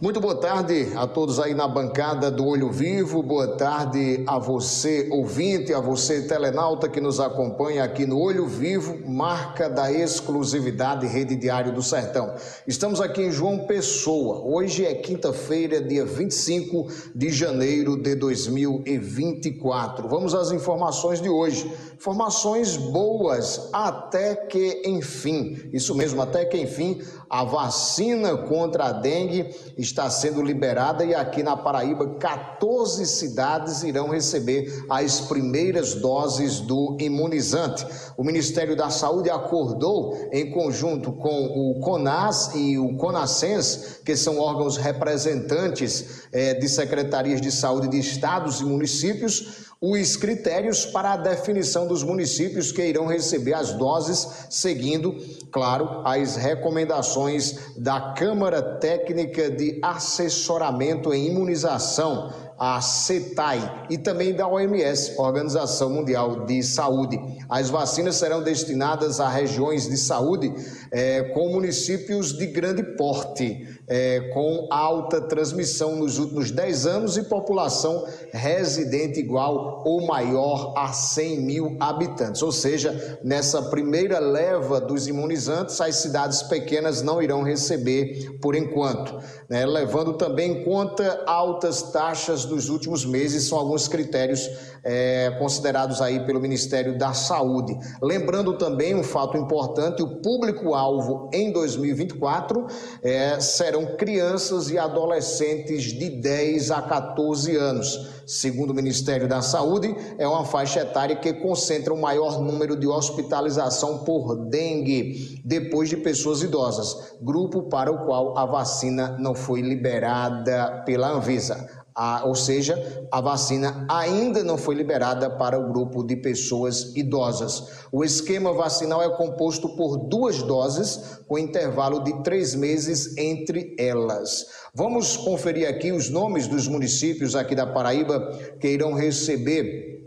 Muito boa tarde a todos aí na bancada do Olho Vivo, boa tarde a você ouvinte, a você telenauta que nos acompanha aqui no Olho Vivo, marca da exclusividade Rede Diário do Sertão. Estamos aqui em João Pessoa, hoje é quinta-feira, dia 25 de janeiro de 2024. Vamos às informações de hoje. Informações boas até que enfim, isso mesmo, até que enfim, a vacina contra a dengue está sendo liberada e aqui na Paraíba 14 cidades irão receber as primeiras doses do imunizante. O Ministério da Saúde acordou em conjunto com o CONAS e o CONASENS, que são órgãos representantes eh, de secretarias de saúde de estados e municípios, os critérios para a definição dos municípios que irão receber as doses, seguindo, claro, as recomendações da Câmara Técnica de Assessoramento em Imunização a CETAI e também da OMS, Organização Mundial de Saúde. As vacinas serão destinadas a regiões de saúde é, com municípios de grande porte, é, com alta transmissão nos últimos 10 anos e população residente igual ou maior a 100 mil habitantes. Ou seja, nessa primeira leva dos imunizantes, as cidades pequenas não irão receber por enquanto, né? levando também em conta altas taxas dos últimos meses, são alguns critérios é, considerados aí pelo Ministério da Saúde. Lembrando também um fato importante: o público-alvo em 2024 é, serão crianças e adolescentes de 10 a 14 anos. Segundo o Ministério da Saúde, é uma faixa etária que concentra o maior número de hospitalização por dengue depois de pessoas idosas, grupo para o qual a vacina não foi liberada pela Anvisa. A, ou seja, a vacina ainda não foi liberada para o grupo de pessoas idosas. O esquema vacinal é composto por duas doses, com intervalo de três meses entre elas. Vamos conferir aqui os nomes dos municípios aqui da Paraíba que irão receber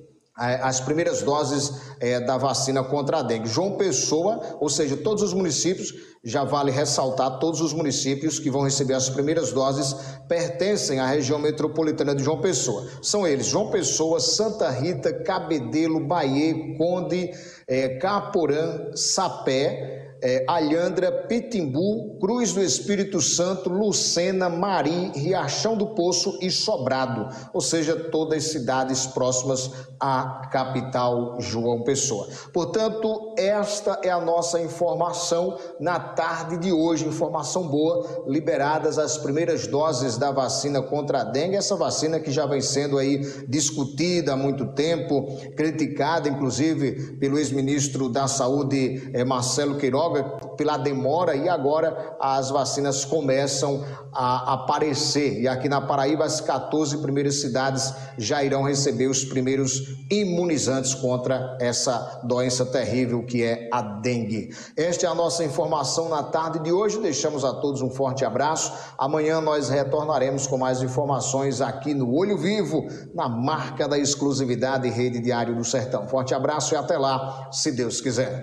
as primeiras doses é, da vacina contra a dengue. João Pessoa, ou seja, todos os municípios, já vale ressaltar, todos os municípios que vão receber as primeiras doses pertencem à região metropolitana de João Pessoa. São eles João Pessoa, Santa Rita, Cabedelo, Bahia, Conde, é, Caporã, Sapé, é, Alhandra, Pitimbu, Cruz do Espírito Santo, Lucena, Mari, Riachão do Poço e Sobrado, ou seja, todas as cidades próximas à capital João Pessoa. Portanto, esta é a nossa informação na tarde de hoje, informação boa, liberadas as primeiras doses da vacina contra a dengue, essa vacina que já vem sendo aí discutida há muito tempo, criticada inclusive pelo ex-ministro da Saúde eh, Marcelo Queiroga, pela demora. E agora as vacinas começam a aparecer. E aqui na Paraíba, as 14 primeiras cidades já irão receber os primeiros imunizantes contra essa doença terrível que é a dengue. Esta é a nossa informação na tarde de hoje. Deixamos a todos um forte abraço. Amanhã nós retornaremos com mais informações aqui no Olho Vivo, na marca da exclusividade Rede Diário do Sertão. Forte abraço e até lá, se Deus quiser.